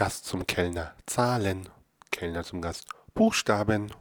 Gast zum Kellner. Zahlen. Kellner zum Gast. Buchstaben.